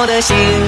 我的心。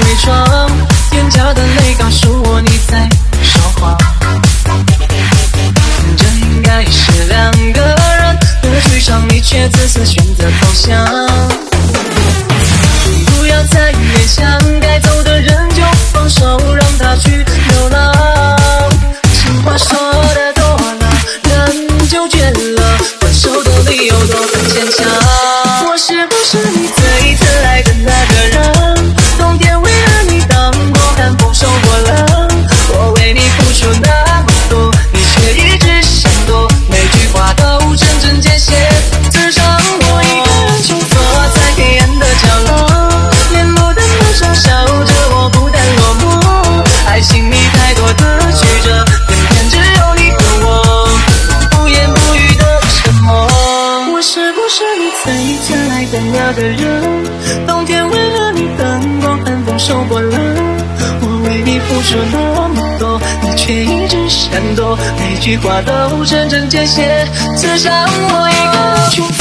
伪装眼角的泪告诉我你在说谎这应该是两个人的剧场你却自私选择投降不要再勉强该走的人就放手让他去流浪情话说的话都真正见血，刺伤我一个。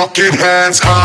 Fucking hands high.